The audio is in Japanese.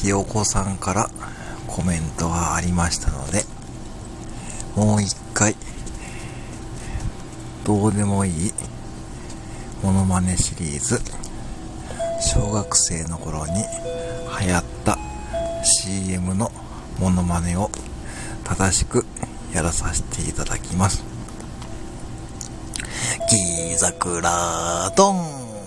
ひよこさんからコメントがありましたので、もう一回、どうでもいいモノマネシリーズ、小学生の頃に流行った CM のモノマネを正しくやらさせていただきます。ギーザクラドン